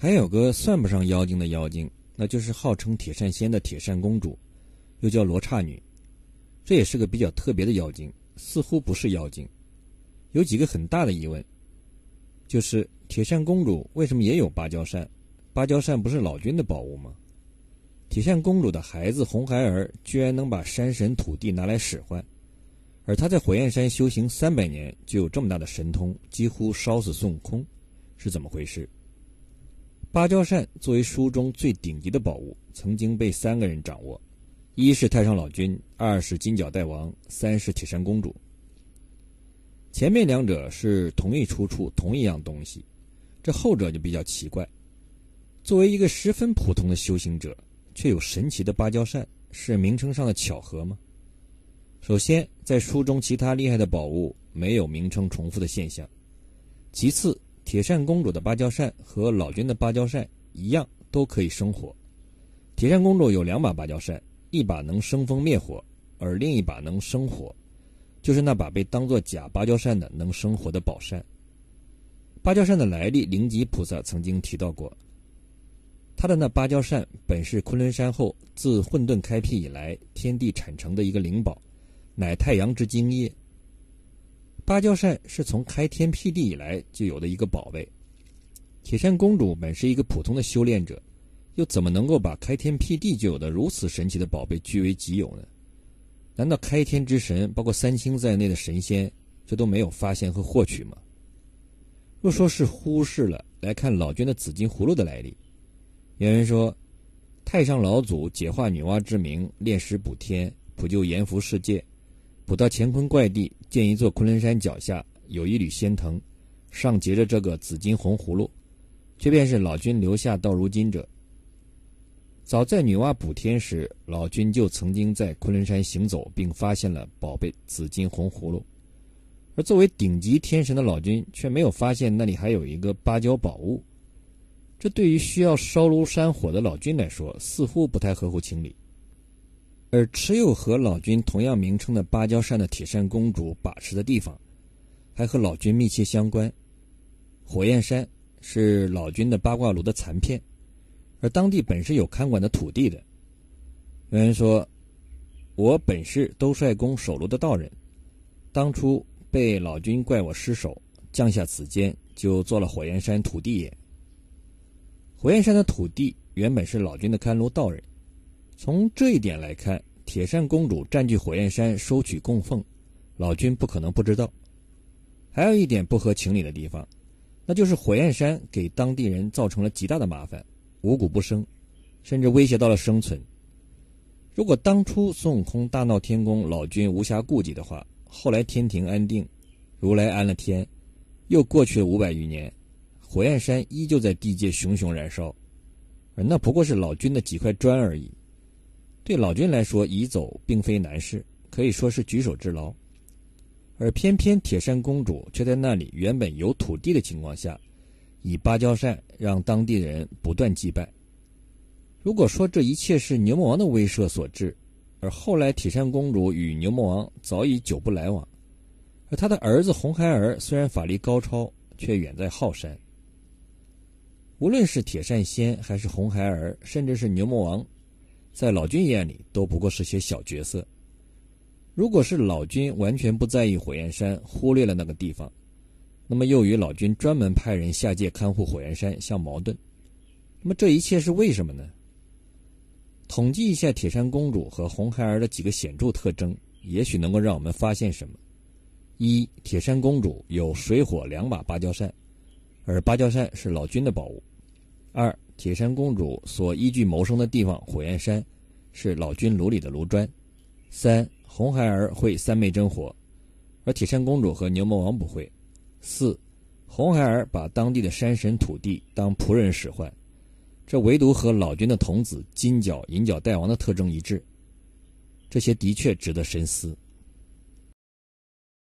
还有个算不上妖精的妖精，那就是号称铁扇仙的铁扇公主，又叫罗刹女。这也是个比较特别的妖精，似乎不是妖精。有几个很大的疑问，就是铁扇公主为什么也有芭蕉扇？芭蕉扇不是老君的宝物吗？铁扇公主的孩子红孩儿居然能把山神土地拿来使唤，而他在火焰山修行三百年就有这么大的神通，几乎烧死孙悟空，是怎么回事？芭蕉扇作为书中最顶级的宝物，曾经被三个人掌握：一是太上老君，二是金角大王，三是铁扇公主。前面两者是同一出处、同一样东西，这后者就比较奇怪。作为一个十分普通的修行者，却有神奇的芭蕉扇，是名称上的巧合吗？首先，在书中其他厉害的宝物没有名称重复的现象；其次，铁扇公主的芭蕉扇和老君的芭蕉扇一样，都可以生火。铁扇公主有两把芭蕉扇，一把能生风灭火，而另一把能生火，就是那把被当作假芭蕉扇的能生火的宝扇。芭蕉扇的来历，灵吉菩萨曾经提到过。他的那芭蕉扇本是昆仑山后自混沌开辟以来天地产成的一个灵宝，乃太阳之精液。芭蕉扇是从开天辟地以来就有的一个宝贝。铁扇公主本是一个普通的修炼者，又怎么能够把开天辟地就有的如此神奇的宝贝据为己有呢？难道开天之神，包括三清在内的神仙，这都没有发现和获取吗？若说是忽视了来看老君的紫金葫芦的来历，有人说，太上老祖解化女娲之名，炼石补天，普救阎浮世界。补到乾坤怪地，见一座昆仑山脚下有一缕仙藤，上结着这个紫金红葫芦，却便是老君留下到如今者。早在女娲补天时，老君就曾经在昆仑山行走，并发现了宝贝紫金红葫芦。而作为顶级天神的老君，却没有发现那里还有一个芭蕉宝物。这对于需要烧炉山火的老君来说，似乎不太合乎情理。而持有和老君同样名称的芭蕉扇的铁扇公主把持的地方，还和老君密切相关。火焰山是老君的八卦炉的残片，而当地本是有看管的土地的。有人说：“我本是兜率宫守炉的道人，当初被老君怪我失手，降下此间，就做了火焰山土地也。”火焰山的土地原本是老君的看炉道人。从这一点来看，铁扇公主占据火焰山收取供奉，老君不可能不知道。还有一点不合情理的地方，那就是火焰山给当地人造成了极大的麻烦，五谷不生，甚至威胁到了生存。如果当初孙悟空大闹天宫，老君无暇顾及的话，后来天庭安定，如来安了天，又过去了五百余年，火焰山依旧在地界熊熊燃烧，而那不过是老君的几块砖而已。对老君来说，移走并非难事，可以说是举手之劳。而偏偏铁扇公主却在那里原本有土地的情况下，以芭蕉扇让当地人不断祭拜。如果说这一切是牛魔王的威慑所致，而后来铁扇公主与牛魔王早已久不来往，而他的儿子红孩儿虽然法力高超，却远在浩山。无论是铁扇仙，还是红孩儿，甚至是牛魔王。在老君眼里，都不过是些小角色。如果是老君完全不在意火焰山，忽略了那个地方，那么又与老君专门派人下界看护火焰山相矛盾。那么这一切是为什么呢？统计一下铁扇公主和红孩儿的几个显著特征，也许能够让我们发现什么：一、铁扇公主有水火两把芭蕉扇，而芭蕉扇是老君的宝物；二、铁扇公主所依据谋生的地方火焰山，是老君炉里的炉砖。三红孩儿会三昧真火，而铁扇公主和牛魔王不会。四红孩儿把当地的山神土地当仆人使唤，这唯独和老君的童子金角银角大王的特征一致。这些的确值得深思。